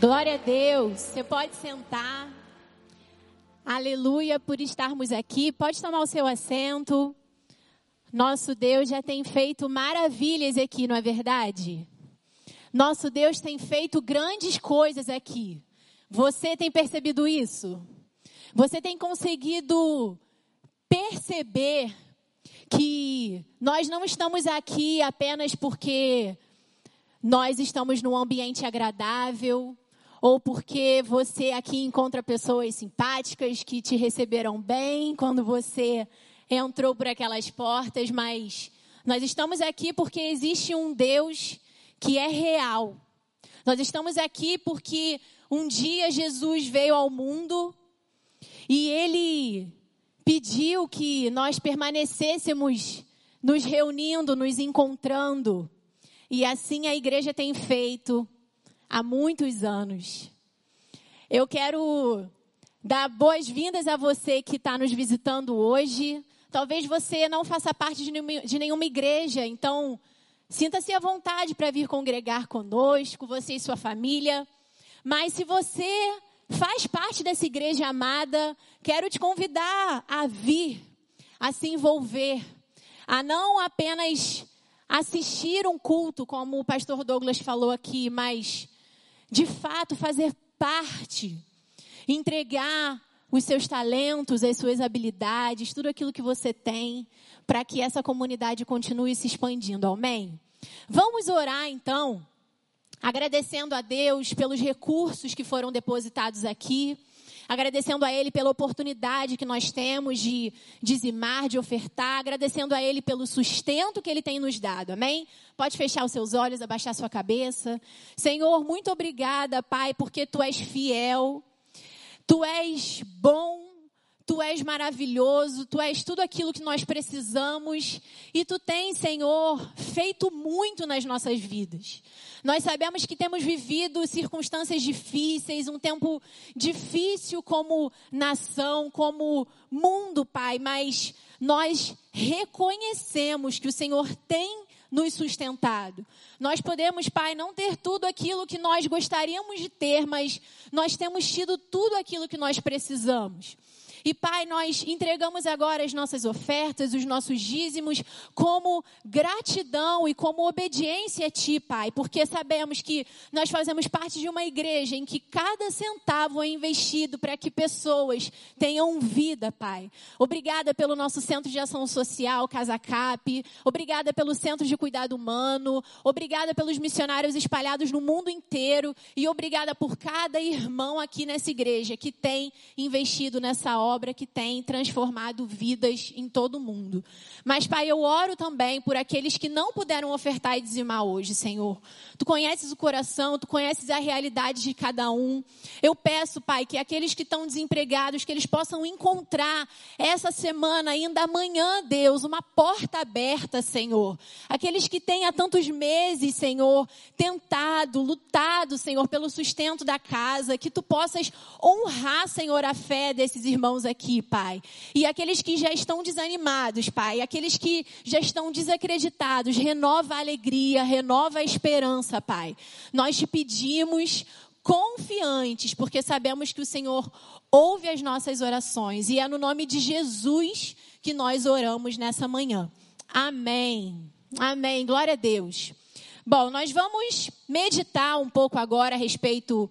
Glória a Deus. Você pode sentar. Aleluia por estarmos aqui. Pode tomar o seu assento. Nosso Deus já tem feito maravilhas aqui, não é verdade? Nosso Deus tem feito grandes coisas aqui. Você tem percebido isso? Você tem conseguido perceber que nós não estamos aqui apenas porque nós estamos num ambiente agradável, ou porque você aqui encontra pessoas simpáticas que te receberam bem quando você entrou por aquelas portas, mas nós estamos aqui porque existe um Deus que é real. Nós estamos aqui porque um dia Jesus veio ao mundo e ele pediu que nós permanecêssemos nos reunindo, nos encontrando. E assim a igreja tem feito há muitos anos. Eu quero dar boas-vindas a você que está nos visitando hoje. Talvez você não faça parte de nenhuma, igreja, então sinta-se à vontade para vir congregar conosco, você e sua família. Mas se você faz parte dessa igreja amada, quero te convidar a vir, a se envolver, a não apenas assistir um culto, como o pastor Douglas falou aqui, mas de fato fazer parte, entregar os seus talentos, as suas habilidades, tudo aquilo que você tem, para que essa comunidade continue se expandindo. Amém? Vamos orar então, agradecendo a Deus pelos recursos que foram depositados aqui agradecendo a Ele pela oportunidade que nós temos de dizimar, de ofertar, agradecendo a Ele pelo sustento que Ele tem nos dado, amém? Pode fechar os seus olhos, abaixar sua cabeça. Senhor, muito obrigada, Pai, porque Tu és fiel, Tu és bom, Tu és maravilhoso, Tu és tudo aquilo que nós precisamos e Tu tens, Senhor, feito muito nas nossas vidas. Nós sabemos que temos vivido circunstâncias difíceis, um tempo difícil como nação, como mundo, Pai, mas nós reconhecemos que o Senhor tem nos sustentado. Nós podemos, Pai, não ter tudo aquilo que nós gostaríamos de ter, mas nós temos tido tudo aquilo que nós precisamos. E Pai, nós entregamos agora as nossas ofertas, os nossos dízimos, como gratidão e como obediência a Ti, Pai, porque sabemos que nós fazemos parte de uma igreja em que cada centavo é investido para que pessoas tenham vida, Pai. Obrigada pelo nosso Centro de Ação Social, Casa Cap. Obrigada pelo Centro de Cuidado Humano. Obrigada pelos missionários espalhados no mundo inteiro. E obrigada por cada irmão aqui nessa igreja que tem investido nessa obra obra que tem transformado vidas em todo o mundo. Mas, Pai, eu oro também por aqueles que não puderam ofertar e dizimar hoje, Senhor. Tu conheces o coração, tu conheces a realidade de cada um. Eu peço, Pai, que aqueles que estão desempregados, que eles possam encontrar essa semana, ainda amanhã, Deus, uma porta aberta, Senhor. Aqueles que têm há tantos meses, Senhor, tentado, lutado, Senhor, pelo sustento da casa, que tu possas honrar, Senhor, a fé desses irmãos irmãos aqui, Pai. E aqueles que já estão desanimados, Pai. Aqueles que já estão desacreditados. Renova a alegria, renova a esperança, Pai. Nós te pedimos confiantes, porque sabemos que o Senhor ouve as nossas orações. E é no nome de Jesus que nós oramos nessa manhã. Amém. Amém. Glória a Deus. Bom, nós vamos meditar um pouco agora a respeito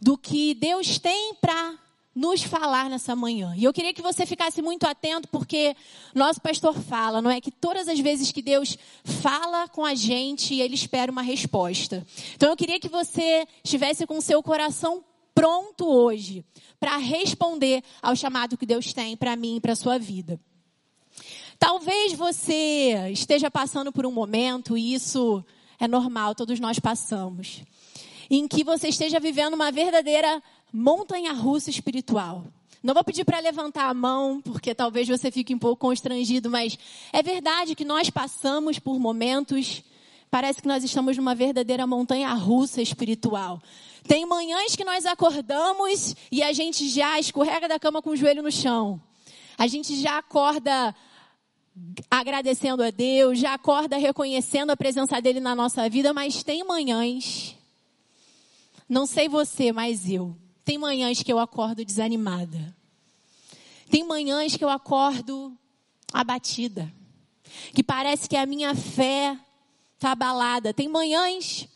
do que Deus tem para nos falar nessa manhã. E eu queria que você ficasse muito atento, porque nosso pastor fala, não é? Que todas as vezes que Deus fala com a gente, ele espera uma resposta. Então eu queria que você estivesse com o seu coração pronto hoje para responder ao chamado que Deus tem para mim e para a sua vida. Talvez você esteja passando por um momento, e isso é normal, todos nós passamos, em que você esteja vivendo uma verdadeira montanha russa espiritual. Não vou pedir para levantar a mão, porque talvez você fique um pouco constrangido, mas é verdade que nós passamos por momentos, parece que nós estamos numa verdadeira montanha russa espiritual. Tem manhãs que nós acordamos e a gente já escorrega da cama com o joelho no chão. A gente já acorda agradecendo a Deus, já acorda reconhecendo a presença dele na nossa vida, mas tem manhãs não sei você, mas eu. Tem manhãs que eu acordo desanimada. Tem manhãs que eu acordo abatida. Que parece que a minha fé está abalada. Tem manhãs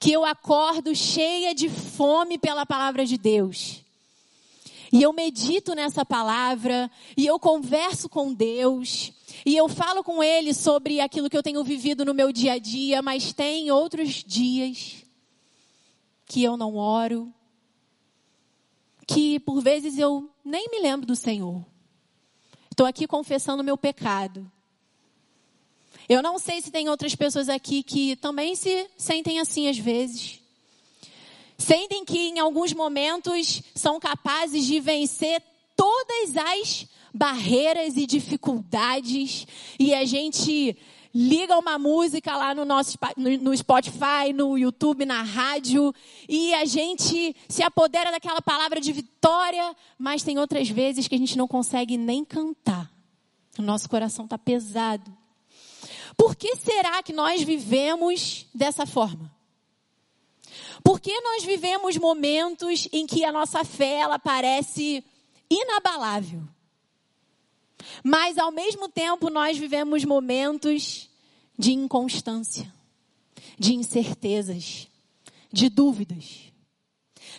que eu acordo cheia de fome pela palavra de Deus. E eu medito nessa palavra, e eu converso com Deus, e eu falo com Ele sobre aquilo que eu tenho vivido no meu dia a dia, mas tem outros dias que eu não oro, que por vezes eu nem me lembro do Senhor. Estou aqui confessando meu pecado. Eu não sei se tem outras pessoas aqui que também se sentem assim às vezes. Sentem que em alguns momentos são capazes de vencer todas as barreiras e dificuldades e a gente liga uma música lá no nosso no Spotify, no YouTube, na rádio, e a gente se apodera daquela palavra de vitória, mas tem outras vezes que a gente não consegue nem cantar. O nosso coração está pesado. Por que será que nós vivemos dessa forma? Por que nós vivemos momentos em que a nossa fé ela parece inabalável? Mas ao mesmo tempo nós vivemos momentos de inconstância, de incertezas, de dúvidas.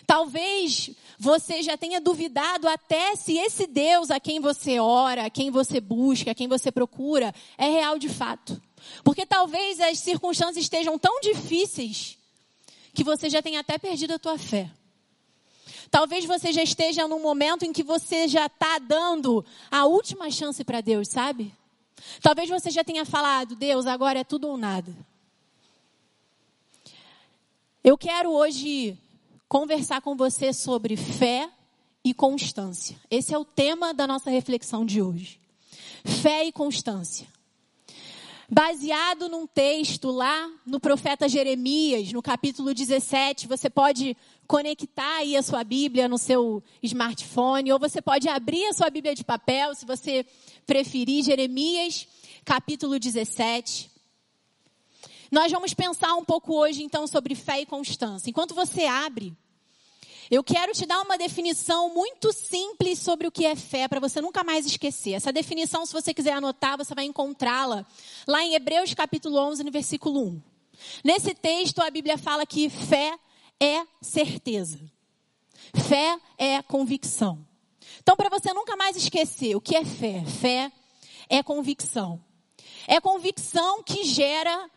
Talvez você já tenha duvidado até se esse Deus a quem você ora, a quem você busca, a quem você procura, é real de fato. Porque talvez as circunstâncias estejam tão difíceis que você já tenha até perdido a tua fé. Talvez você já esteja num momento em que você já está dando a última chance para Deus, sabe? Talvez você já tenha falado, Deus, agora é tudo ou nada. Eu quero hoje conversar com você sobre fé e constância. Esse é o tema da nossa reflexão de hoje. Fé e constância baseado num texto lá no profeta Jeremias, no capítulo 17. Você pode conectar aí a sua Bíblia no seu smartphone, ou você pode abrir a sua Bíblia de papel, se você preferir, Jeremias, capítulo 17. Nós vamos pensar um pouco hoje, então, sobre fé e constância. Enquanto você abre, eu quero te dar uma definição muito simples sobre o que é fé, para você nunca mais esquecer. Essa definição, se você quiser anotar, você vai encontrá-la lá em Hebreus capítulo 11, no versículo 1. Nesse texto, a Bíblia fala que fé é certeza. Fé é convicção. Então, para você nunca mais esquecer o que é fé, fé é convicção. É convicção que gera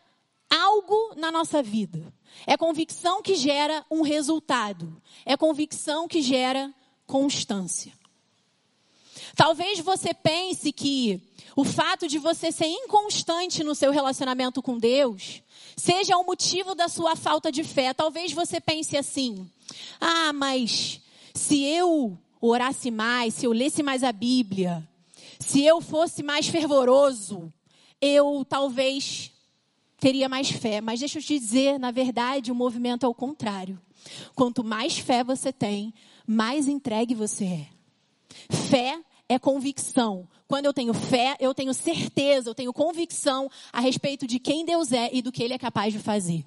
algo na nossa vida. É convicção que gera um resultado. É convicção que gera constância. Talvez você pense que o fato de você ser inconstante no seu relacionamento com Deus seja o motivo da sua falta de fé. Talvez você pense assim: ah, mas se eu orasse mais, se eu lesse mais a Bíblia, se eu fosse mais fervoroso, eu talvez teria mais fé. Mas deixa eu te dizer, na verdade, o movimento é o contrário. Quanto mais fé você tem, mais entregue você é. Fé é convicção. Quando eu tenho fé, eu tenho certeza, eu tenho convicção a respeito de quem Deus é e do que Ele é capaz de fazer.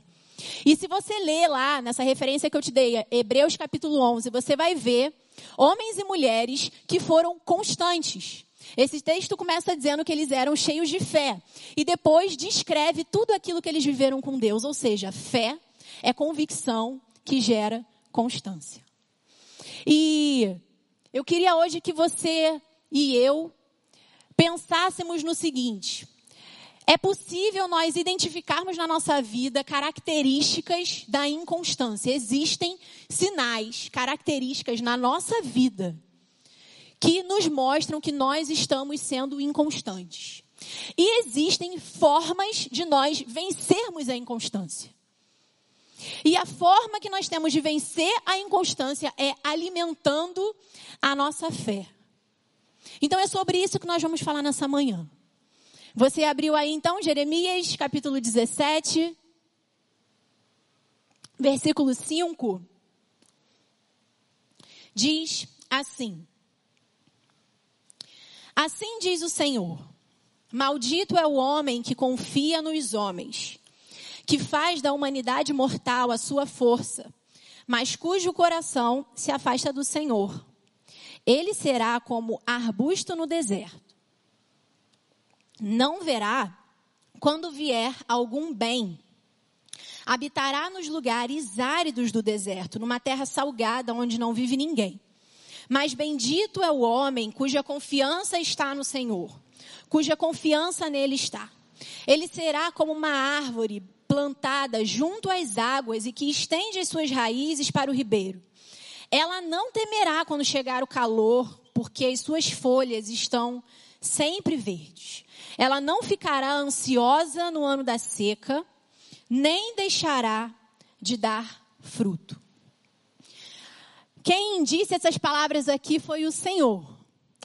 E se você ler lá, nessa referência que eu te dei, Hebreus capítulo 11, você vai ver homens e mulheres que foram constantes. Esse texto começa dizendo que eles eram cheios de fé. E depois descreve tudo aquilo que eles viveram com Deus. Ou seja, fé é convicção que gera constância. E eu queria hoje que você e eu pensássemos no seguinte: é possível nós identificarmos na nossa vida características da inconstância. Existem sinais, características na nossa vida que nos mostram que nós estamos sendo inconstantes. E existem formas de nós vencermos a inconstância. E a forma que nós temos de vencer a inconstância é alimentando a nossa fé. Então é sobre isso que nós vamos falar nessa manhã. Você abriu aí então Jeremias capítulo 17, versículo 5. Diz assim: Assim diz o Senhor: Maldito é o homem que confia nos homens, que faz da humanidade mortal a sua força, mas cujo coração se afasta do Senhor. Ele será como arbusto no deserto. Não verá quando vier algum bem. Habitará nos lugares áridos do deserto, numa terra salgada onde não vive ninguém. Mas bendito é o homem cuja confiança está no Senhor, cuja confiança nele está. Ele será como uma árvore plantada junto às águas e que estende as suas raízes para o ribeiro. Ela não temerá quando chegar o calor, porque as suas folhas estão sempre verdes. Ela não ficará ansiosa no ano da seca, nem deixará de dar fruto. Quem disse essas palavras aqui foi o Senhor,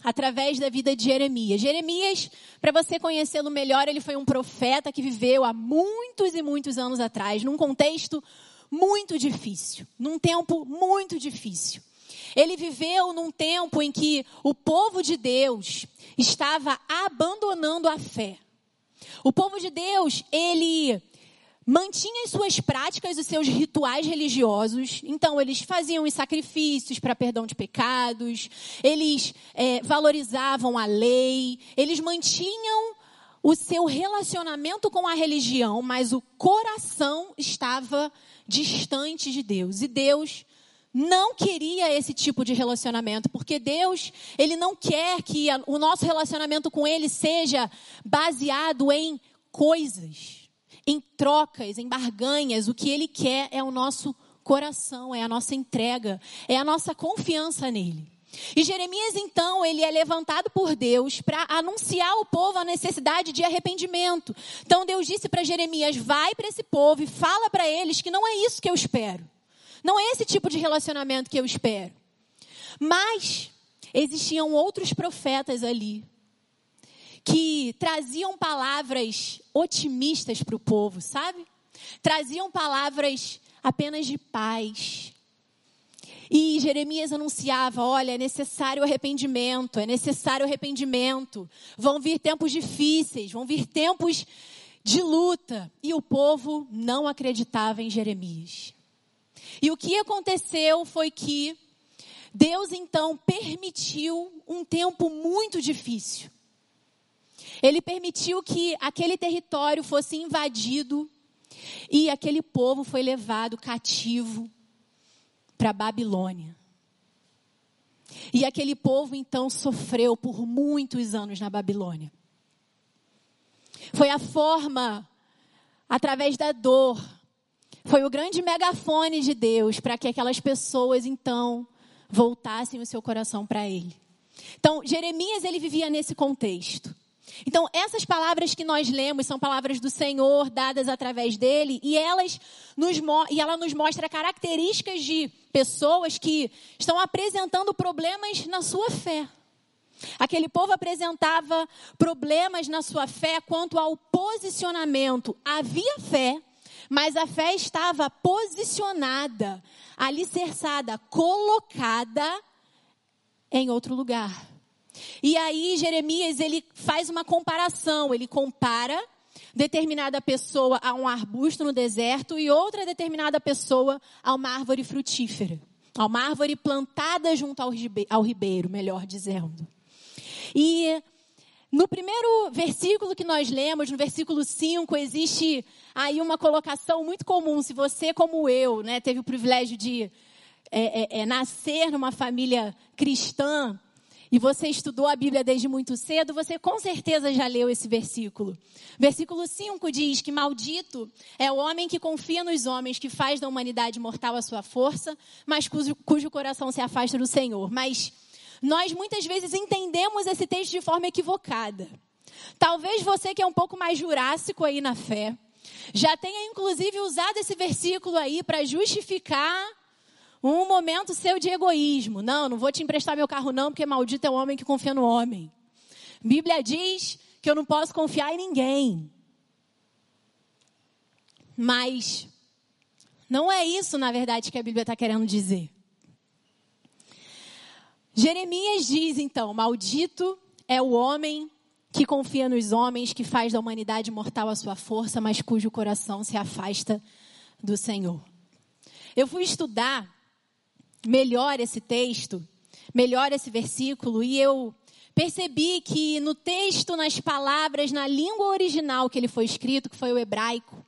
através da vida de Jeremias. Jeremias, para você conhecê-lo melhor, ele foi um profeta que viveu há muitos e muitos anos atrás, num contexto muito difícil, num tempo muito difícil. Ele viveu num tempo em que o povo de Deus estava abandonando a fé. O povo de Deus, ele mantinha as suas práticas, os seus rituais religiosos. Então, eles faziam os sacrifícios para perdão de pecados, eles é, valorizavam a lei, eles mantinham o seu relacionamento com a religião, mas o coração estava distante de Deus. E Deus não queria esse tipo de relacionamento, porque Deus, ele não quer que o nosso relacionamento com ele seja baseado em coisas em trocas, em barganhas. O que Ele quer é o nosso coração, é a nossa entrega, é a nossa confiança nele. E Jeremias, então, ele é levantado por Deus para anunciar ao povo a necessidade de arrependimento. Então, Deus disse para Jeremias: vai para esse povo e fala para eles que não é isso que eu espero. Não é esse tipo de relacionamento que eu espero. Mas existiam outros profetas ali que traziam palavras otimistas para o povo, sabe? Traziam palavras apenas de paz. E Jeremias anunciava: olha, é necessário arrependimento, é necessário arrependimento. Vão vir tempos difíceis, vão vir tempos de luta. E o povo não acreditava em Jeremias. E o que aconteceu foi que Deus então permitiu um tempo muito difícil. Ele permitiu que aquele território fosse invadido e aquele povo foi levado cativo para Babilônia. E aquele povo então sofreu por muitos anos na Babilônia. Foi a forma, através da dor, foi o grande megafone de Deus para que aquelas pessoas então voltassem o seu coração para Ele. Então, Jeremias ele vivia nesse contexto. Então, essas palavras que nós lemos são palavras do Senhor dadas através dele, e elas nos e ela nos mostra características de pessoas que estão apresentando problemas na sua fé. Aquele povo apresentava problemas na sua fé quanto ao posicionamento. Havia fé, mas a fé estava posicionada, alicerçada, colocada em outro lugar. E aí Jeremias ele faz uma comparação, ele compara determinada pessoa a um arbusto no deserto e outra determinada pessoa a uma árvore frutífera, a uma árvore plantada junto ao ribeiro, melhor dizendo. E no primeiro versículo que nós lemos, no versículo 5, existe aí uma colocação muito comum. Se você, como eu, né, teve o privilégio de é, é, é, nascer numa família cristã, e você estudou a Bíblia desde muito cedo, você com certeza já leu esse versículo. Versículo 5 diz que maldito é o homem que confia nos homens, que faz da humanidade mortal a sua força, mas cujo, cujo coração se afasta do Senhor. Mas nós muitas vezes entendemos esse texto de forma equivocada. Talvez você que é um pouco mais jurássico aí na fé, já tenha inclusive usado esse versículo aí para justificar um momento seu de egoísmo. Não, não vou te emprestar meu carro não, porque maldito é o homem que confia no homem. Bíblia diz que eu não posso confiar em ninguém. Mas não é isso, na verdade, que a Bíblia está querendo dizer. Jeremias diz então: Maldito é o homem que confia nos homens, que faz da humanidade mortal a sua força, mas cujo coração se afasta do Senhor. Eu fui estudar melhor esse texto, melhor esse versículo, e eu percebi que no texto, nas palavras, na língua original que ele foi escrito, que foi o hebraico,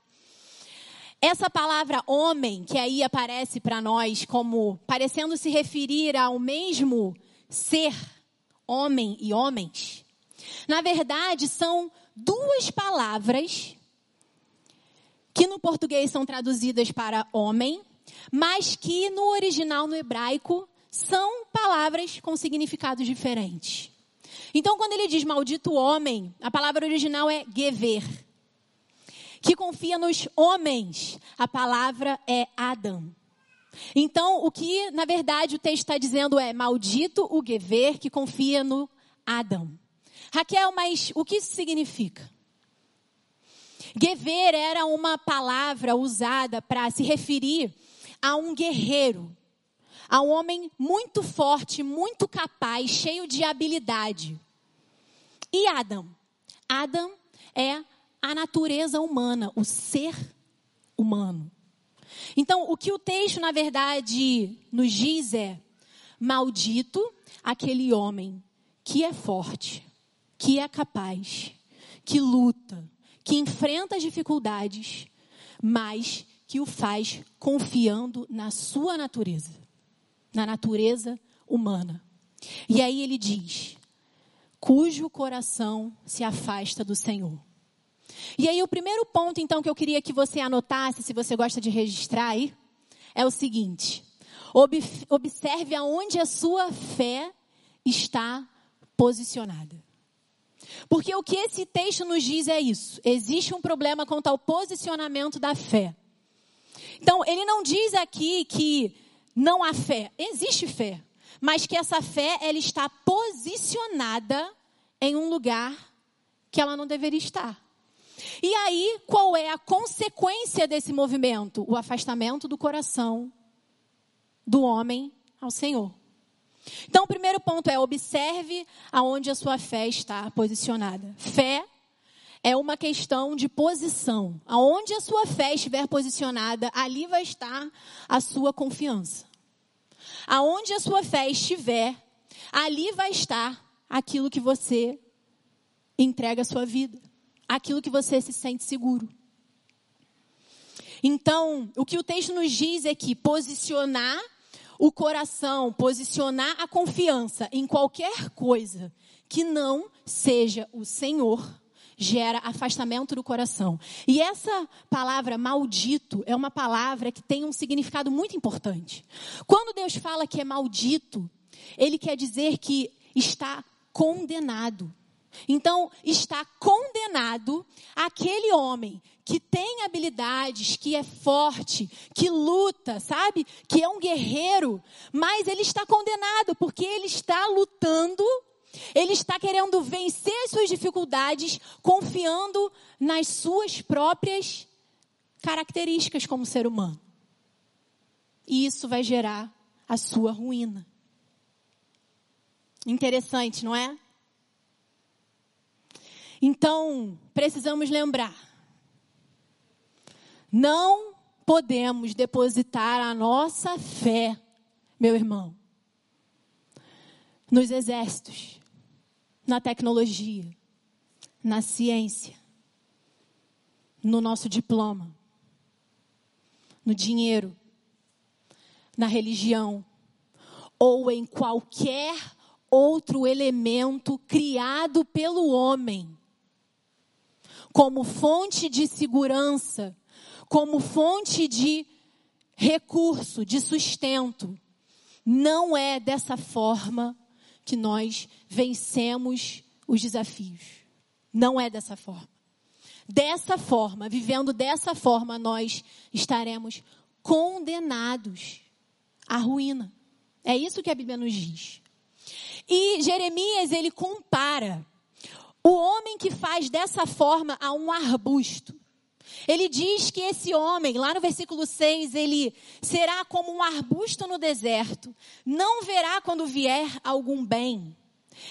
essa palavra homem, que aí aparece para nós como parecendo se referir ao mesmo ser, homem e homens, na verdade são duas palavras que no português são traduzidas para homem, mas que no original no hebraico são palavras com significados diferentes. Então, quando ele diz maldito homem, a palavra original é gever, que confia nos homens. A palavra é Adam. Então, o que na verdade o texto está dizendo é maldito o gever que confia no Adam. Raquel, mas o que isso significa? Gever era uma palavra usada para se referir a um guerreiro, a um homem muito forte, muito capaz, cheio de habilidade. E Adam? Adam é a natureza humana, o ser humano. Então, o que o texto, na verdade, nos diz é: maldito aquele homem que é forte, que é capaz, que luta, que enfrenta as dificuldades, mas que o faz confiando na sua natureza, na natureza humana. E aí ele diz: cujo coração se afasta do Senhor. E aí o primeiro ponto então que eu queria que você anotasse, se você gosta de registrar aí, é o seguinte: observe aonde a sua fé está posicionada. Porque o que esse texto nos diz é isso: existe um problema quanto ao posicionamento da fé. Então, ele não diz aqui que não há fé. Existe fé. Mas que essa fé, ela está posicionada em um lugar que ela não deveria estar. E aí, qual é a consequência desse movimento? O afastamento do coração do homem ao Senhor. Então, o primeiro ponto é observe aonde a sua fé está posicionada. Fé é uma questão de posição. Aonde a sua fé estiver posicionada, ali vai estar a sua confiança. Aonde a sua fé estiver, ali vai estar aquilo que você entrega a sua vida, aquilo que você se sente seguro. Então, o que o texto nos diz é que posicionar o coração, posicionar a confiança em qualquer coisa que não seja o Senhor, gera afastamento do coração. E essa palavra maldito é uma palavra que tem um significado muito importante. Quando Deus fala que é maldito, ele quer dizer que está condenado. Então, está condenado aquele homem que tem habilidades, que é forte, que luta, sabe? Que é um guerreiro, mas ele está condenado porque ele está lutando ele está querendo vencer as suas dificuldades, confiando nas suas próprias características como ser humano. E isso vai gerar a sua ruína. Interessante, não é? Então, precisamos lembrar: não podemos depositar a nossa fé, meu irmão, nos exércitos, na tecnologia, na ciência, no nosso diploma, no dinheiro, na religião ou em qualquer outro elemento criado pelo homem como fonte de segurança, como fonte de recurso, de sustento. Não é dessa forma que nós vencemos os desafios. Não é dessa forma. Dessa forma, vivendo dessa forma, nós estaremos condenados à ruína. É isso que a Bíblia nos diz. E Jeremias, ele compara o homem que faz dessa forma a um arbusto. Ele diz que esse homem, lá no versículo 6, ele será como um arbusto no deserto, não verá quando vier algum bem.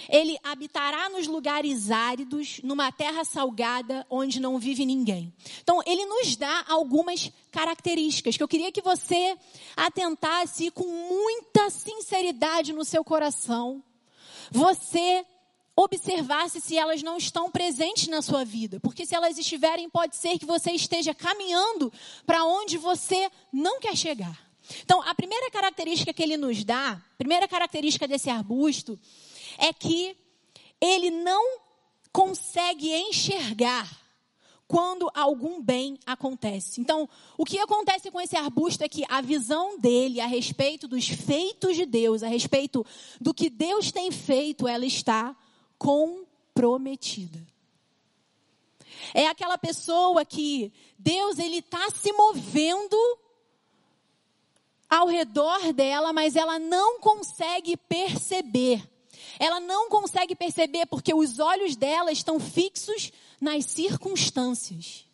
Ele habitará nos lugares áridos, numa terra salgada, onde não vive ninguém. Então, ele nos dá algumas características que eu queria que você atentasse com muita sinceridade no seu coração. Você observasse se elas não estão presentes na sua vida. Porque se elas estiverem, pode ser que você esteja caminhando para onde você não quer chegar. Então, a primeira característica que ele nos dá, primeira característica desse arbusto, é que ele não consegue enxergar quando algum bem acontece. Então, o que acontece com esse arbusto é que a visão dele a respeito dos feitos de Deus, a respeito do que Deus tem feito, ela está comprometida. É aquela pessoa que Deus ele está se movendo ao redor dela, mas ela não consegue perceber ela não consegue perceber porque os olhos dela estão fixos nas circunstâncias.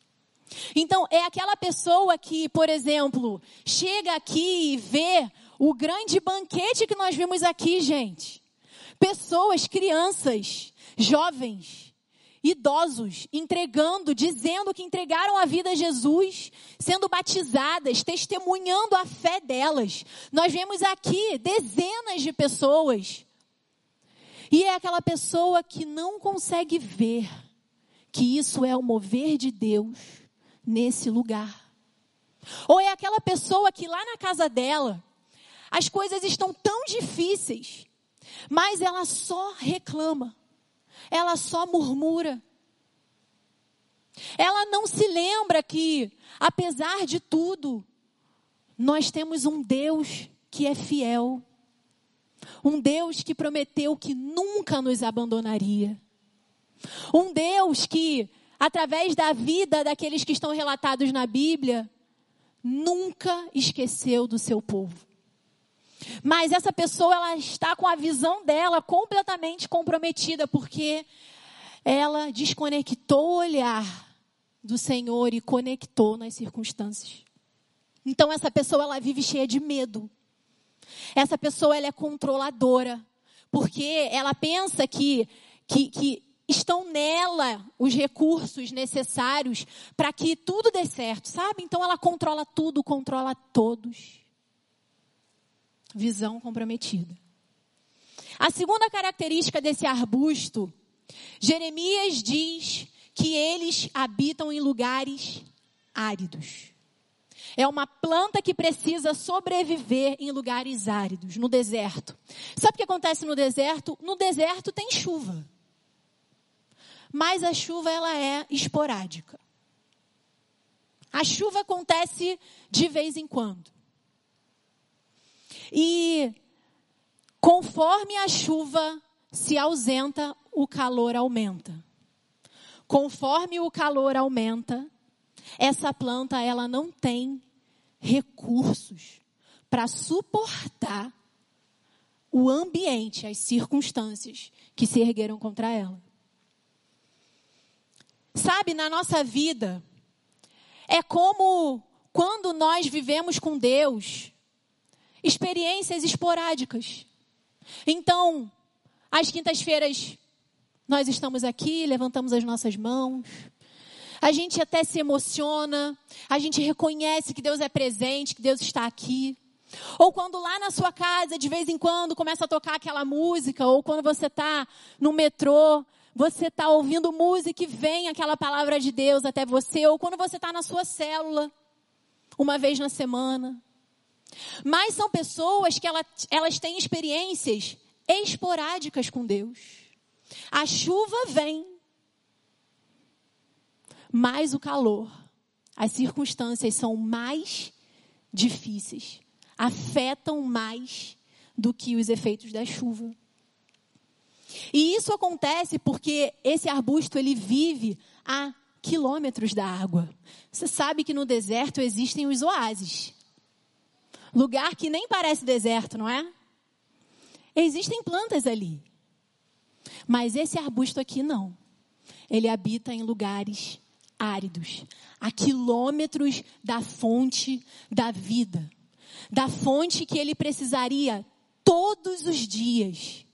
Então, é aquela pessoa que, por exemplo, chega aqui e vê o grande banquete que nós vimos aqui, gente. Pessoas, crianças, jovens, idosos, entregando, dizendo que entregaram a vida a Jesus, sendo batizadas, testemunhando a fé delas. Nós vemos aqui dezenas de pessoas e é aquela pessoa que não consegue ver que isso é o mover de Deus nesse lugar. Ou é aquela pessoa que lá na casa dela, as coisas estão tão difíceis, mas ela só reclama, ela só murmura. Ela não se lembra que, apesar de tudo, nós temos um Deus que é fiel. Um Deus que prometeu que nunca nos abandonaria. Um Deus que, através da vida daqueles que estão relatados na Bíblia, nunca esqueceu do seu povo. Mas essa pessoa ela está com a visão dela completamente comprometida porque ela desconectou o olhar do Senhor e conectou nas circunstâncias. Então essa pessoa ela vive cheia de medo. Essa pessoa ela é controladora, porque ela pensa que, que, que estão nela os recursos necessários para que tudo dê certo, sabe? Então ela controla tudo, controla todos. Visão comprometida. A segunda característica desse arbusto, Jeremias diz que eles habitam em lugares áridos. É uma planta que precisa sobreviver em lugares áridos, no deserto. Sabe o que acontece no deserto? No deserto tem chuva. Mas a chuva ela é esporádica. A chuva acontece de vez em quando. E conforme a chuva se ausenta, o calor aumenta. Conforme o calor aumenta, essa planta ela não tem recursos para suportar o ambiente, as circunstâncias que se ergueram contra ela. Sabe, na nossa vida, é como quando nós vivemos com Deus, experiências esporádicas. Então, às quintas-feiras, nós estamos aqui, levantamos as nossas mãos, a gente até se emociona, a gente reconhece que Deus é presente, que Deus está aqui. Ou quando lá na sua casa, de vez em quando, começa a tocar aquela música, ou quando você está no metrô, você está ouvindo música e vem aquela palavra de Deus até você, ou quando você está na sua célula, uma vez na semana. Mas são pessoas que elas, elas têm experiências esporádicas com Deus. A chuva vem, mais o calor, as circunstâncias são mais difíceis, afetam mais do que os efeitos da chuva. E isso acontece porque esse arbusto ele vive a quilômetros da água. Você sabe que no deserto existem os oásis. Lugar que nem parece deserto, não é? Existem plantas ali. Mas esse arbusto aqui não. Ele habita em lugares áridos, a quilômetros da fonte da vida, da fonte que ele precisaria todos os dias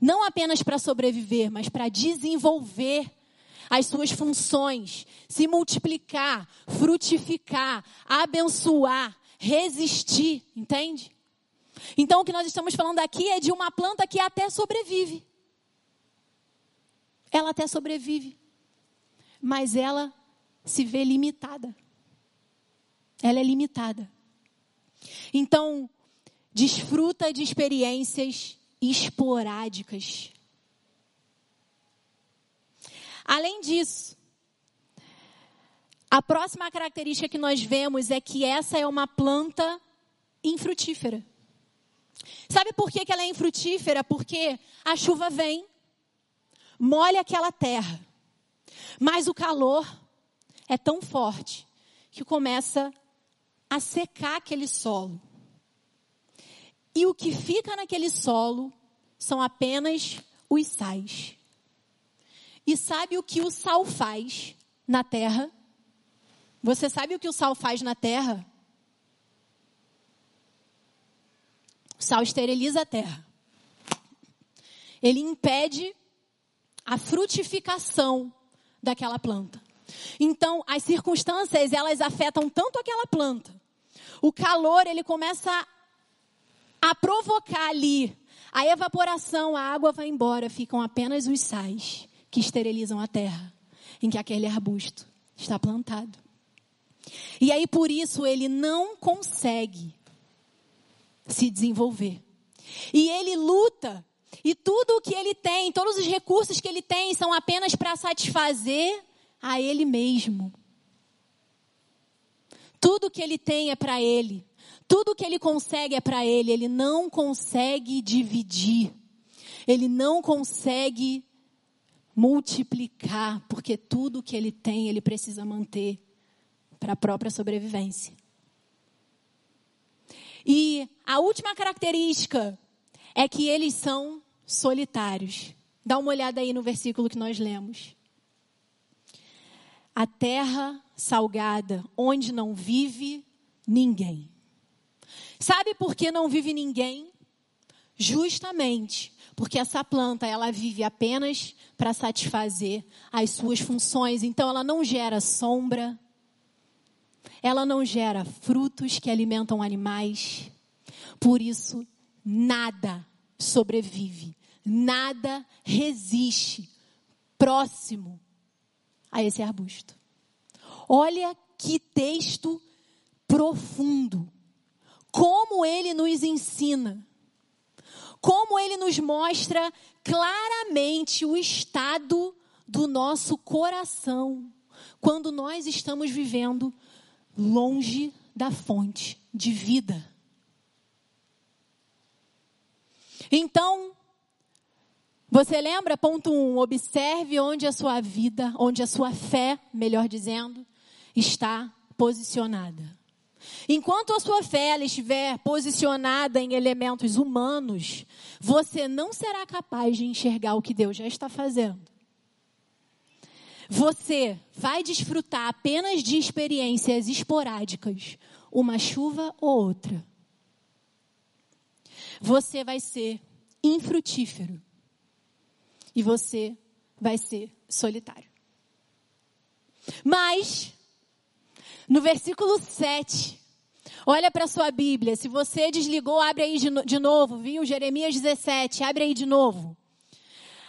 Não apenas para sobreviver, mas para desenvolver as suas funções, se multiplicar, frutificar, abençoar, resistir, entende? Então o que nós estamos falando aqui é de uma planta que até sobrevive. Ela até sobrevive, mas ela se vê limitada. Ela é limitada. Então, desfruta de experiências esporádicas. Além disso, a próxima característica que nós vemos é que essa é uma planta infrutífera. Sabe por que, que ela é infrutífera? Porque a chuva vem, molha aquela terra, mas o calor é tão forte que começa a secar aquele solo. E o que fica naquele solo são apenas os sais. E sabe o que o sal faz na terra? Você sabe o que o sal faz na terra? O sal esteriliza a terra. Ele impede a frutificação daquela planta. Então, as circunstâncias, elas afetam tanto aquela planta. O calor, ele começa a provocar ali a evaporação, a água vai embora, ficam apenas os sais que esterilizam a terra em que aquele arbusto está plantado. E aí por isso ele não consegue se desenvolver. E ele luta, e tudo o que ele tem, todos os recursos que ele tem são apenas para satisfazer a ele mesmo. Tudo que ele tem é para ele. Tudo que ele consegue é para ele. Ele não consegue dividir. Ele não consegue multiplicar, porque tudo que ele tem, ele precisa manter para a própria sobrevivência. E a última característica é que eles são solitários. Dá uma olhada aí no versículo que nós lemos. A terra salgada, onde não vive ninguém. Sabe por que não vive ninguém? Justamente porque essa planta ela vive apenas para satisfazer as suas funções, então ela não gera sombra, ela não gera frutos que alimentam animais. Por isso, nada sobrevive, nada resiste próximo a esse arbusto. Olha que texto profundo. Como ele nos ensina como ele nos mostra claramente o estado do nosso coração quando nós estamos vivendo longe da fonte de vida. Então, você lembra, ponto 1, um, observe onde a sua vida, onde a sua fé, melhor dizendo, está posicionada. Enquanto a sua fé estiver posicionada em elementos humanos, você não será capaz de enxergar o que Deus já está fazendo. Você vai desfrutar apenas de experiências esporádicas, uma chuva ou outra. Você vai ser infrutífero. E você vai ser solitário. Mas, no versículo 7, olha para a sua Bíblia. Se você desligou, abre aí de, de novo, viu? Jeremias 17, abre aí de novo.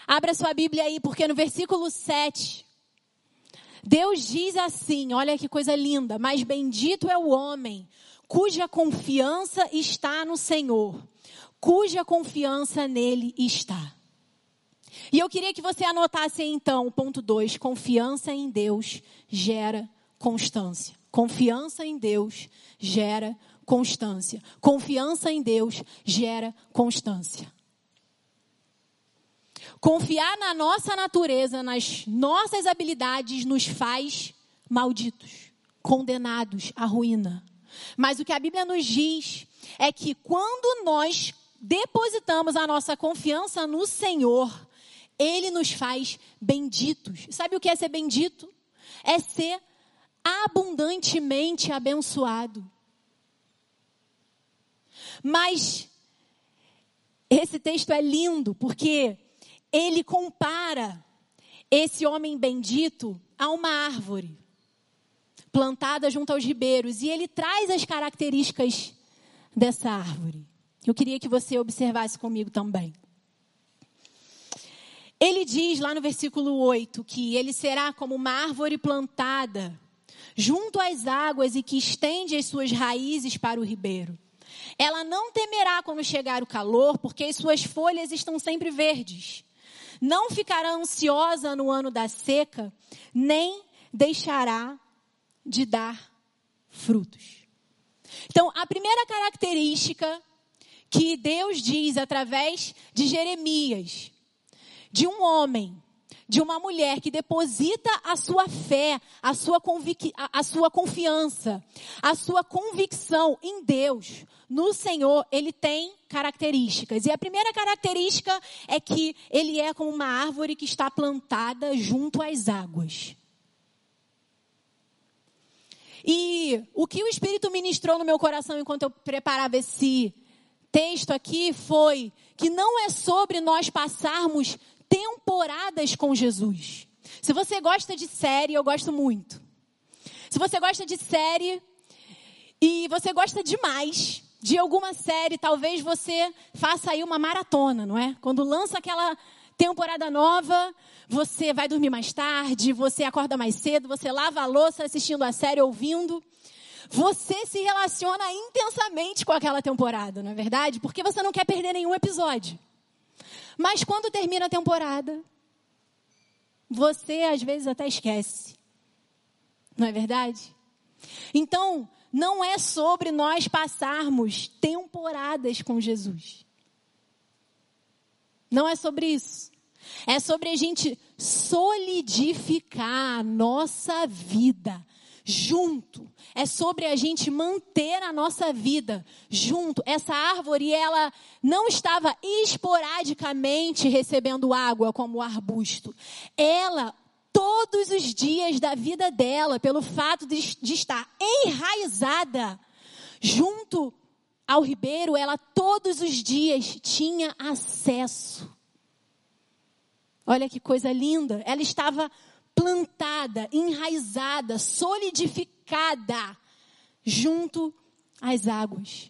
Abra sua Bíblia aí, porque no versículo 7, Deus diz assim: olha que coisa linda, mas bendito é o homem cuja confiança está no Senhor, cuja confiança nele está. E eu queria que você anotasse então o ponto 2: confiança em Deus gera constância. Confiança em Deus gera constância. Confiança em Deus gera constância. Confiar na nossa natureza, nas nossas habilidades, nos faz malditos, condenados à ruína. Mas o que a Bíblia nos diz é que quando nós depositamos a nossa confiança no Senhor, Ele nos faz benditos. Sabe o que é ser bendito? É ser abundantemente abençoado. Mas esse texto é lindo porque ele compara esse homem bendito a uma árvore plantada junto aos ribeiros e ele traz as características dessa árvore. Eu queria que você observasse comigo também. Ele diz lá no versículo 8 que ele será como uma árvore plantada junto às águas e que estende as suas raízes para o ribeiro. Ela não temerá quando chegar o calor, porque as suas folhas estão sempre verdes. Não ficará ansiosa no ano da seca, nem deixará de dar frutos. Então, a primeira característica que Deus diz através de Jeremias, de um homem, de uma mulher que deposita a sua fé, a sua, convic... a sua confiança, a sua convicção em Deus, no Senhor, ele tem características. E a primeira característica é que ele é como uma árvore que está plantada junto às águas. E o que o Espírito ministrou no meu coração enquanto eu preparava esse texto aqui foi que não é sobre nós passarmos temporadas com Jesus. Se você gosta de série, eu gosto muito. Se você gosta de série e você gosta demais de alguma série, talvez você faça aí uma maratona, não é? Quando lança aquela temporada nova, você vai dormir mais tarde, você acorda mais cedo, você lava a louça assistindo a série, ouvindo. Você se relaciona intensamente com aquela temporada, não é verdade? Porque você não quer perder nenhum episódio. Mas quando termina a temporada, você às vezes até esquece. Não é verdade? Então, não é sobre nós passarmos temporadas com Jesus. Não é sobre isso. É sobre a gente solidificar a nossa vida junto. É sobre a gente manter a nossa vida junto. Essa árvore, ela não estava esporadicamente recebendo água como arbusto. Ela, todos os dias da vida dela, pelo fato de, de estar enraizada junto ao ribeiro, ela todos os dias tinha acesso Olha que coisa linda. Ela estava plantada, enraizada, solidificada junto às águas.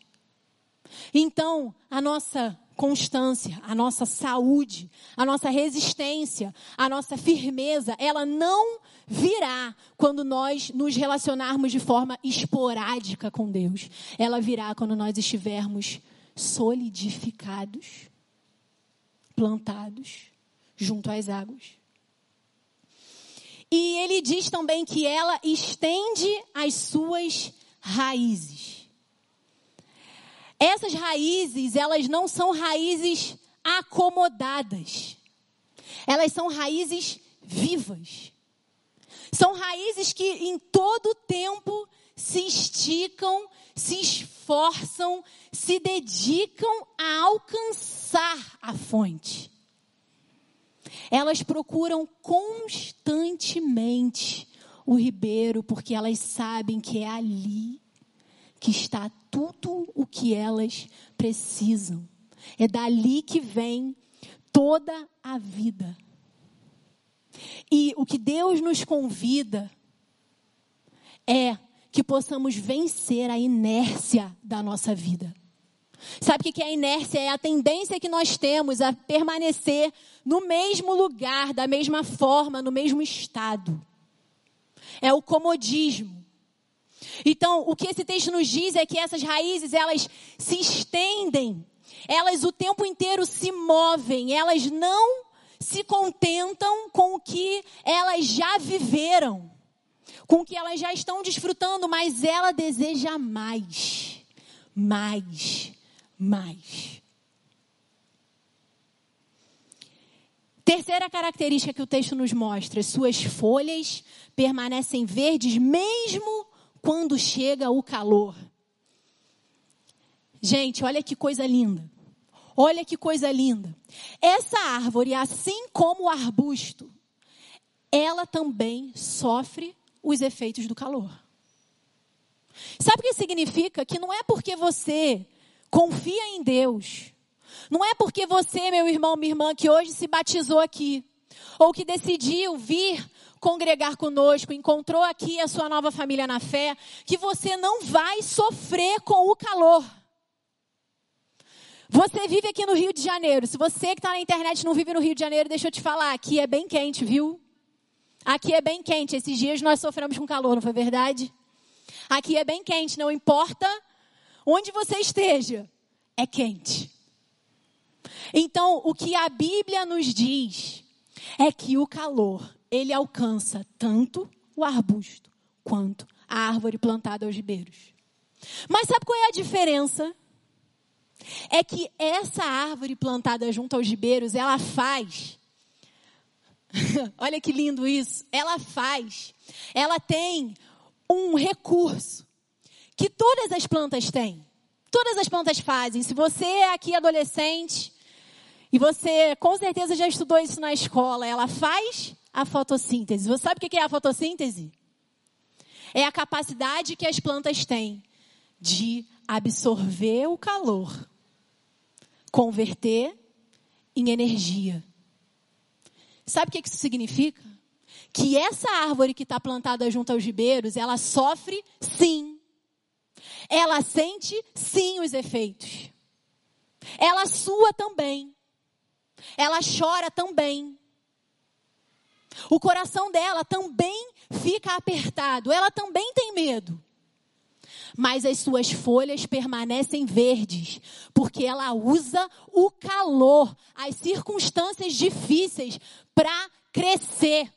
Então, a nossa constância, a nossa saúde, a nossa resistência, a nossa firmeza, ela não virá quando nós nos relacionarmos de forma esporádica com Deus. Ela virá quando nós estivermos solidificados, plantados junto às águas. E ele diz também que ela estende as suas raízes. Essas raízes, elas não são raízes acomodadas. Elas são raízes vivas. São raízes que em todo tempo se esticam, se esforçam, se dedicam a alcançar a fonte. Elas procuram constantemente o ribeiro, porque elas sabem que é ali que está tudo o que elas precisam. É dali que vem toda a vida. E o que Deus nos convida é que possamos vencer a inércia da nossa vida. Sabe o que é a inércia? É a tendência que nós temos a permanecer no mesmo lugar, da mesma forma, no mesmo estado. É o comodismo. Então, o que esse texto nos diz é que essas raízes, elas se estendem, elas o tempo inteiro se movem, elas não se contentam com o que elas já viveram, com o que elas já estão desfrutando, mas ela deseja mais, mais, mais. Terceira característica que o texto nos mostra: suas folhas permanecem verdes mesmo quando chega o calor. Gente, olha que coisa linda. Olha que coisa linda. Essa árvore, assim como o arbusto, ela também sofre os efeitos do calor. Sabe o que significa? Que não é porque você confia em Deus, Não é porque você, meu irmão, minha irmã, que hoje se batizou aqui, ou que decidiu vir congregar conosco, encontrou aqui a sua nova família na fé, que você não vai sofrer com o calor. Você vive aqui no Rio de Janeiro. Se você que está na internet não vive no Rio de Janeiro, deixa eu te falar, aqui é bem quente, viu? Aqui é bem quente. Esses dias nós sofremos com calor, não foi verdade? Aqui é bem quente, não importa onde você esteja, é quente. Então, o que a Bíblia nos diz é que o calor, ele alcança tanto o arbusto quanto a árvore plantada aos ribeiros. Mas sabe qual é a diferença? É que essa árvore plantada junto aos ribeiros, ela faz. Olha que lindo isso. Ela faz. Ela tem um recurso que todas as plantas têm. Todas as plantas fazem. Se você é aqui adolescente e você com certeza já estudou isso na escola, ela faz a fotossíntese. Você sabe o que é a fotossíntese? É a capacidade que as plantas têm de absorver o calor, converter em energia. Sabe o que isso significa? Que essa árvore que está plantada junto aos ribeiros, ela sofre sim. Ela sente sim os efeitos. Ela sua também. Ela chora também. O coração dela também fica apertado. Ela também tem medo. Mas as suas folhas permanecem verdes, porque ela usa o calor, as circunstâncias difíceis para crescer.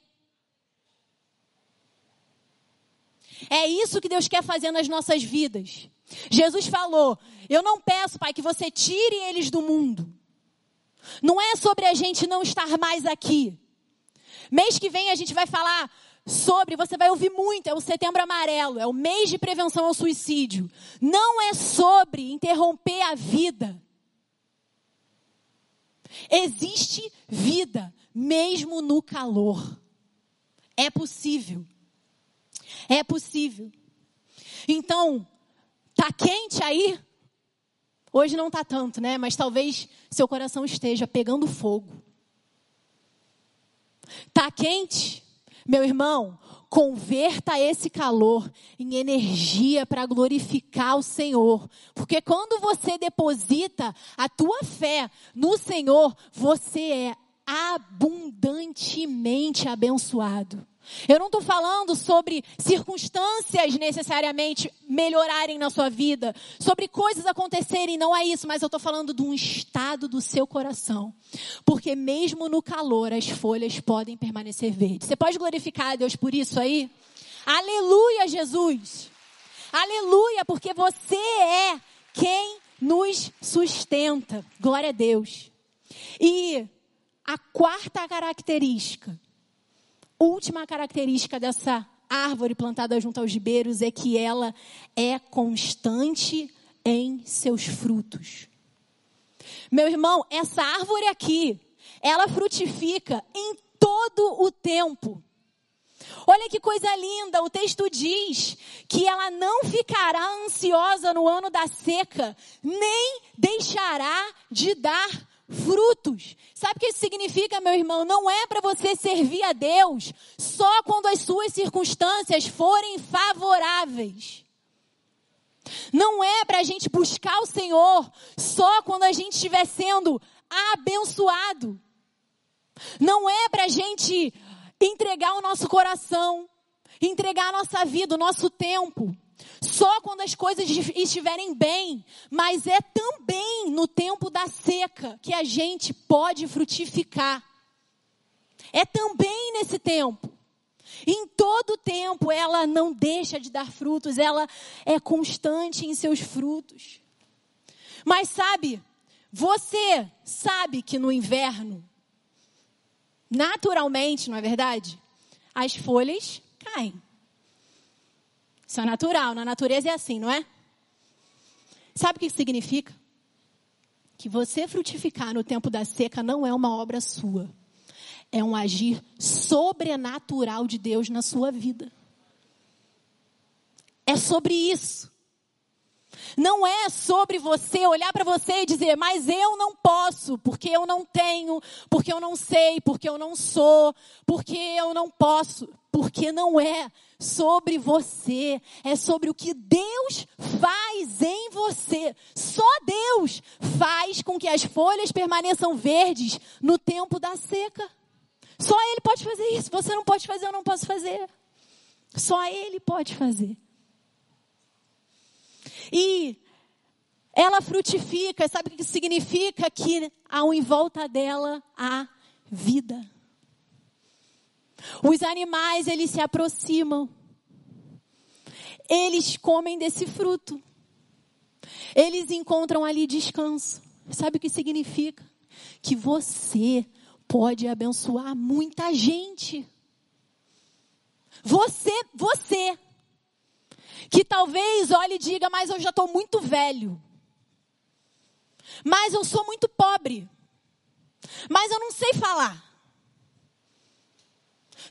É isso que Deus quer fazer nas nossas vidas. Jesus falou: Eu não peço, Pai, que você tire eles do mundo. Não é sobre a gente não estar mais aqui. Mês que vem a gente vai falar sobre, você vai ouvir muito, é o Setembro Amarelo, é o mês de prevenção ao suicídio. Não é sobre interromper a vida. Existe vida, mesmo no calor. É possível. É possível. Então, tá quente aí? Hoje não tá tanto, né? Mas talvez seu coração esteja pegando fogo. Tá quente? Meu irmão, converta esse calor em energia para glorificar o Senhor. Porque quando você deposita a tua fé no Senhor, você é abundantemente abençoado. Eu não estou falando sobre circunstâncias necessariamente melhorarem na sua vida, sobre coisas acontecerem, não é isso, mas eu estou falando de um estado do seu coração. Porque mesmo no calor, as folhas podem permanecer verdes. Você pode glorificar a Deus por isso aí? Aleluia, Jesus! Aleluia, porque você é quem nos sustenta. Glória a Deus. E a quarta característica última característica dessa árvore plantada junto aos ribeiros é que ela é constante em seus frutos. Meu irmão, essa árvore aqui, ela frutifica em todo o tempo. Olha que coisa linda, o texto diz que ela não ficará ansiosa no ano da seca, nem deixará de dar frutos. Sabe o que isso significa, meu irmão? Não é para você servir a Deus só quando as suas circunstâncias forem favoráveis. Não é para a gente buscar o Senhor só quando a gente estiver sendo abençoado. Não é para a gente entregar o nosso coração, entregar a nossa vida, o nosso tempo só quando as coisas estiverem bem, mas é também no tempo da seca que a gente pode frutificar. É também nesse tempo. Em todo tempo ela não deixa de dar frutos, ela é constante em seus frutos. Mas sabe, você sabe que no inverno, naturalmente, não é verdade? As folhas caem. Isso é natural, na natureza é assim, não é? Sabe o que significa? Que você frutificar no tempo da seca não é uma obra sua. É um agir sobrenatural de Deus na sua vida. É sobre isso. Não é sobre você olhar para você e dizer, mas eu não posso, porque eu não tenho, porque eu não sei, porque eu não sou, porque eu não posso. Porque não é sobre você, é sobre o que Deus faz em você. Só Deus faz com que as folhas permaneçam verdes no tempo da seca. Só Ele pode fazer isso. Você não pode fazer, eu não posso fazer. Só Ele pode fazer. E ela frutifica, sabe o que significa? Que ao em volta dela há vida. Os animais, eles se aproximam. Eles comem desse fruto. Eles encontram ali descanso. Sabe o que significa? Que você pode abençoar muita gente. Você, você, que talvez olhe e diga, mas eu já estou muito velho. Mas eu sou muito pobre. Mas eu não sei falar.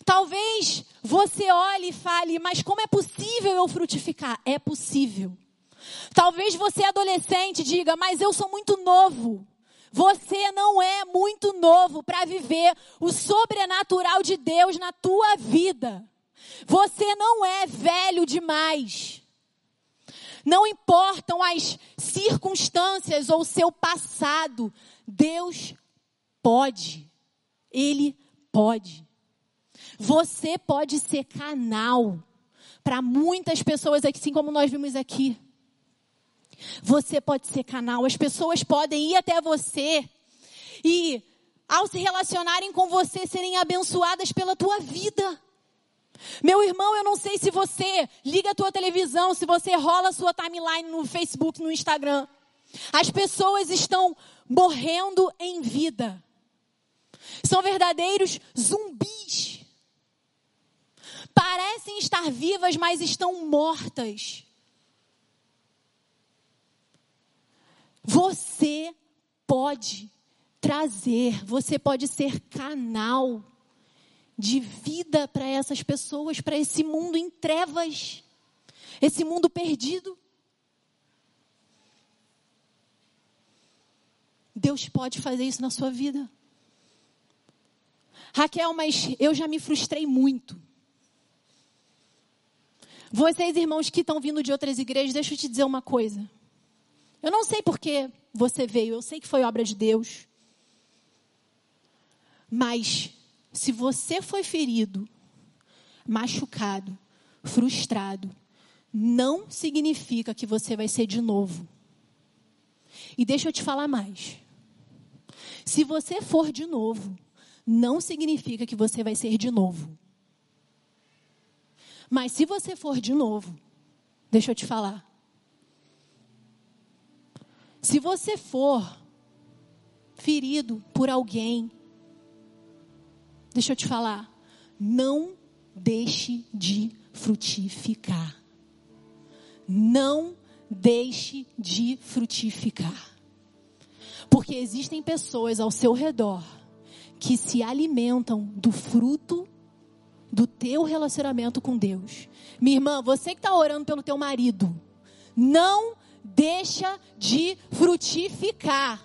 Talvez você olhe e fale, mas como é possível eu frutificar? É possível. Talvez você adolescente diga, mas eu sou muito novo. Você não é muito novo para viver o sobrenatural de Deus na tua vida. Você não é velho demais. Não importam as circunstâncias ou seu passado, Deus pode. Ele pode. Você pode ser canal para muitas pessoas, assim como nós vimos aqui. Você pode ser canal. As pessoas podem ir até você e, ao se relacionarem com você, serem abençoadas pela tua vida. Meu irmão, eu não sei se você liga a tua televisão, se você rola a sua timeline no Facebook, no Instagram. As pessoas estão morrendo em vida. São verdadeiros zumbis parecem estar vivas, mas estão mortas. Você pode trazer, você pode ser canal de vida para essas pessoas, para esse mundo em trevas, esse mundo perdido. Deus pode fazer isso na sua vida. Raquel, mas eu já me frustrei muito. Vocês, irmãos que estão vindo de outras igrejas, deixa eu te dizer uma coisa. Eu não sei por que você veio, eu sei que foi obra de Deus. Mas, se você foi ferido, machucado, frustrado, não significa que você vai ser de novo. E deixa eu te falar mais. Se você for de novo, não significa que você vai ser de novo. Mas se você for de novo, deixa eu te falar. Se você for ferido por alguém, deixa eu te falar, não deixe de frutificar. Não deixe de frutificar. Porque existem pessoas ao seu redor que se alimentam do fruto do teu relacionamento com Deus. Minha irmã, você que está orando pelo teu marido, não deixa de frutificar.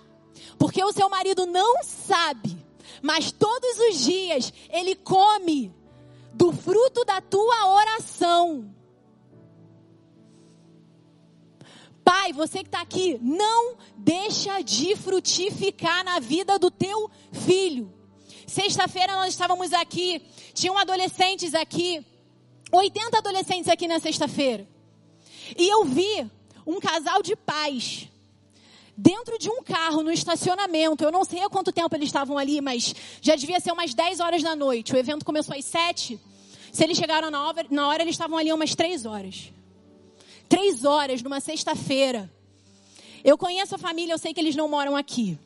Porque o seu marido não sabe, mas todos os dias ele come do fruto da tua oração. Pai, você que está aqui, não deixa de frutificar na vida do teu filho. Sexta-feira nós estávamos aqui, tinham adolescentes aqui, 80 adolescentes aqui na sexta-feira. E eu vi um casal de pais dentro de um carro no estacionamento. Eu não sei há quanto tempo eles estavam ali, mas já devia ser umas 10 horas da noite. O evento começou às 7. Se eles chegaram na hora, na hora eles estavam ali umas 3 horas. 3 horas numa sexta-feira. Eu conheço a família, eu sei que eles não moram aqui.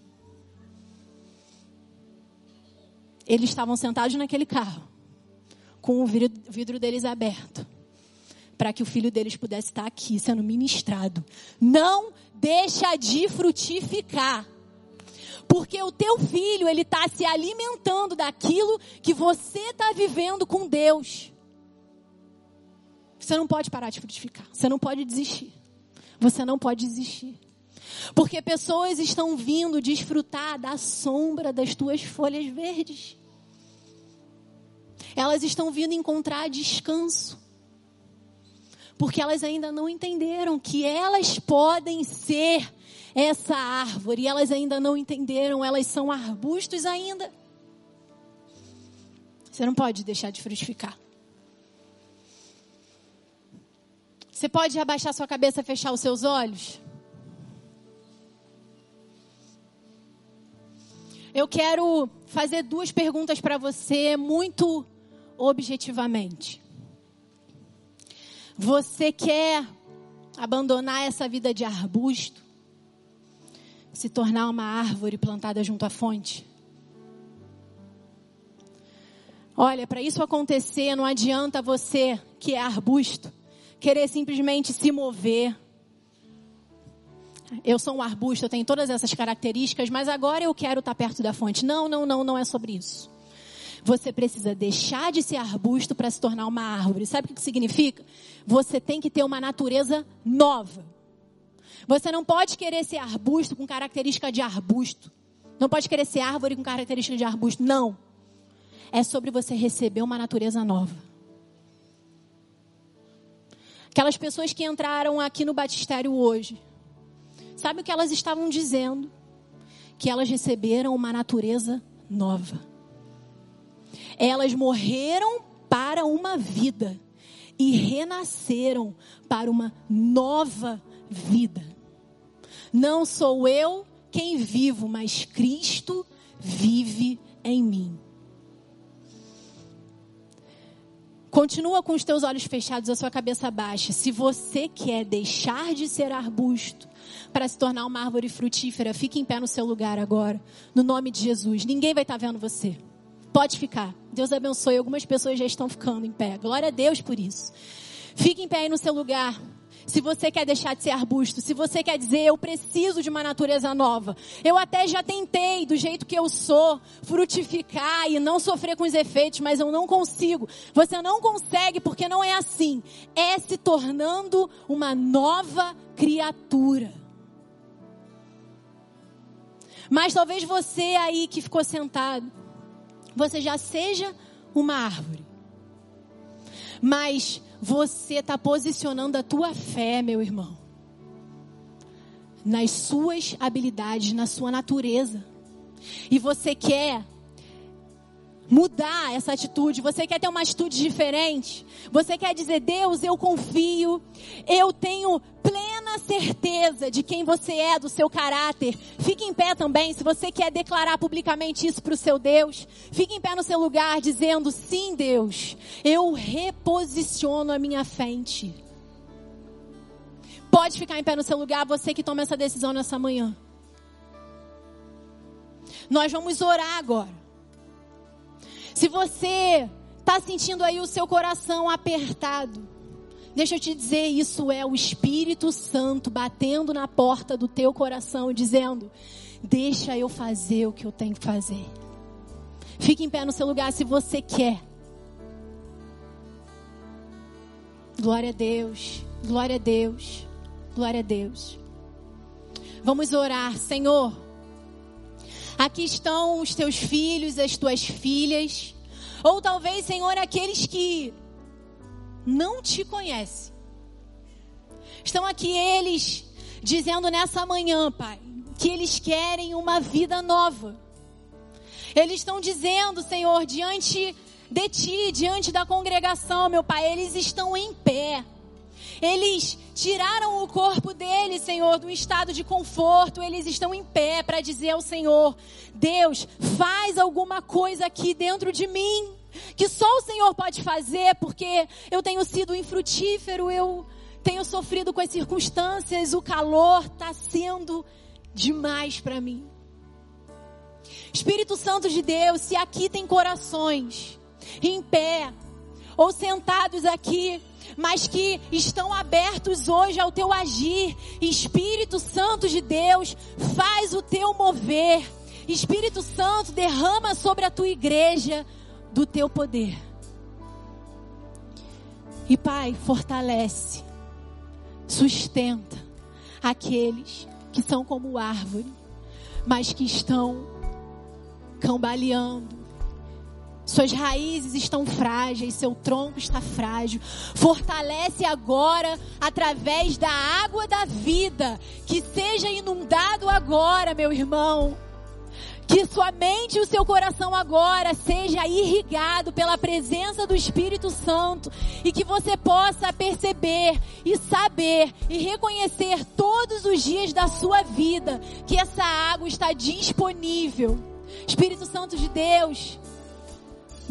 Eles estavam sentados naquele carro, com o vidro deles aberto, para que o filho deles pudesse estar aqui sendo ministrado. Não deixa de frutificar. Porque o teu filho, ele está se alimentando daquilo que você está vivendo com Deus. Você não pode parar de frutificar. Você não pode desistir. Você não pode desistir. Porque pessoas estão vindo desfrutar da sombra das tuas folhas verdes. Elas estão vindo encontrar descanso. Porque elas ainda não entenderam que elas podem ser essa árvore. Elas ainda não entenderam, elas são arbustos ainda. Você não pode deixar de frutificar. Você pode abaixar sua cabeça, fechar os seus olhos? Eu quero fazer duas perguntas para você, muito objetivamente. Você quer abandonar essa vida de arbusto? Se tornar uma árvore plantada junto à fonte? Olha, para isso acontecer, não adianta você que é arbusto querer simplesmente se mover. Eu sou um arbusto, eu tenho todas essas características, mas agora eu quero estar perto da fonte. Não, não, não, não é sobre isso. Você precisa deixar de ser arbusto para se tornar uma árvore. Sabe o que significa? Você tem que ter uma natureza nova. Você não pode querer ser arbusto com característica de arbusto. Não pode querer ser árvore com característica de arbusto. Não. É sobre você receber uma natureza nova. Aquelas pessoas que entraram aqui no batistério hoje, sabe o que elas estavam dizendo? Que elas receberam uma natureza nova. Elas morreram para uma vida e renasceram para uma nova vida. Não sou eu quem vivo, mas Cristo vive em mim. Continua com os teus olhos fechados, a sua cabeça baixa. Se você quer deixar de ser arbusto para se tornar uma árvore frutífera, fique em pé no seu lugar agora, no nome de Jesus. Ninguém vai estar tá vendo você. Pode ficar. Deus abençoe. Algumas pessoas já estão ficando em pé. Glória a Deus por isso. Fique em pé aí no seu lugar. Se você quer deixar de ser arbusto, se você quer dizer eu preciso de uma natureza nova, eu até já tentei do jeito que eu sou frutificar e não sofrer com os efeitos, mas eu não consigo. Você não consegue porque não é assim. É se tornando uma nova criatura. Mas talvez você aí que ficou sentado, você já seja uma árvore. Mas você está posicionando a tua fé, meu irmão, nas suas habilidades, na sua natureza. E você quer mudar essa atitude, você quer ter uma atitude diferente, você quer dizer, Deus, eu confio, eu tenho plena certeza de quem você é, do seu caráter. Fique em pé também, se você quer declarar publicamente isso para o seu Deus, fique em pé no seu lugar dizendo, sim, Deus, eu reposiciono a minha frente. Pode ficar em pé no seu lugar, você que toma essa decisão nessa manhã. Nós vamos orar agora. Se você está sentindo aí o seu coração apertado, deixa eu te dizer, isso é o Espírito Santo batendo na porta do teu coração dizendo: Deixa eu fazer o que eu tenho que fazer. Fique em pé no seu lugar se você quer. Glória a Deus, glória a Deus, glória a Deus. Vamos orar, Senhor. Aqui estão os teus filhos, as tuas filhas. Ou talvez, Senhor, aqueles que não te conhecem. Estão aqui eles dizendo nessa manhã, Pai, que eles querem uma vida nova. Eles estão dizendo, Senhor, diante de ti, diante da congregação, meu Pai, eles estão em pé. Eles tiraram o corpo deles, Senhor, do estado de conforto. Eles estão em pé para dizer ao Senhor: Deus, faz alguma coisa aqui dentro de mim. Que só o Senhor pode fazer, porque eu tenho sido infrutífero, eu tenho sofrido com as circunstâncias, o calor está sendo demais para mim. Espírito Santo de Deus, se aqui tem corações em pé ou sentados aqui mas que estão abertos hoje ao teu agir. Espírito Santo de Deus, faz o teu mover. Espírito Santo, derrama sobre a tua igreja do teu poder. E Pai, fortalece, sustenta, aqueles que são como árvore, mas que estão cambaleando. Suas raízes estão frágeis, seu tronco está frágil. Fortalece agora através da água da vida, que seja inundado agora, meu irmão. Que sua mente e o seu coração agora seja irrigado pela presença do Espírito Santo e que você possa perceber e saber e reconhecer todos os dias da sua vida que essa água está disponível. Espírito Santo de Deus,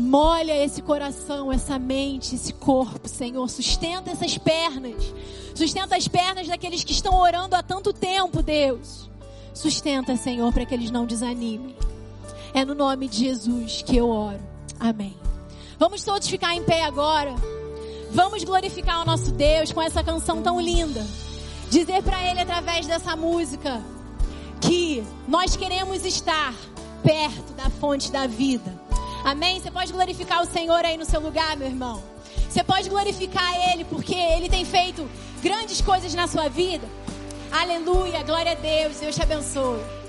molha esse coração, essa mente, esse corpo, Senhor. Sustenta essas pernas. Sustenta as pernas daqueles que estão orando há tanto tempo, Deus. Sustenta, Senhor, para que eles não desanimem. É no nome de Jesus que eu oro. Amém. Vamos todos ficar em pé agora. Vamos glorificar o nosso Deus com essa canção tão linda. Dizer para Ele através dessa música que nós queremos estar perto da fonte da vida. Amém? Você pode glorificar o Senhor aí no seu lugar, meu irmão. Você pode glorificar Ele porque Ele tem feito grandes coisas na sua vida. Aleluia, glória a Deus, Deus te abençoe.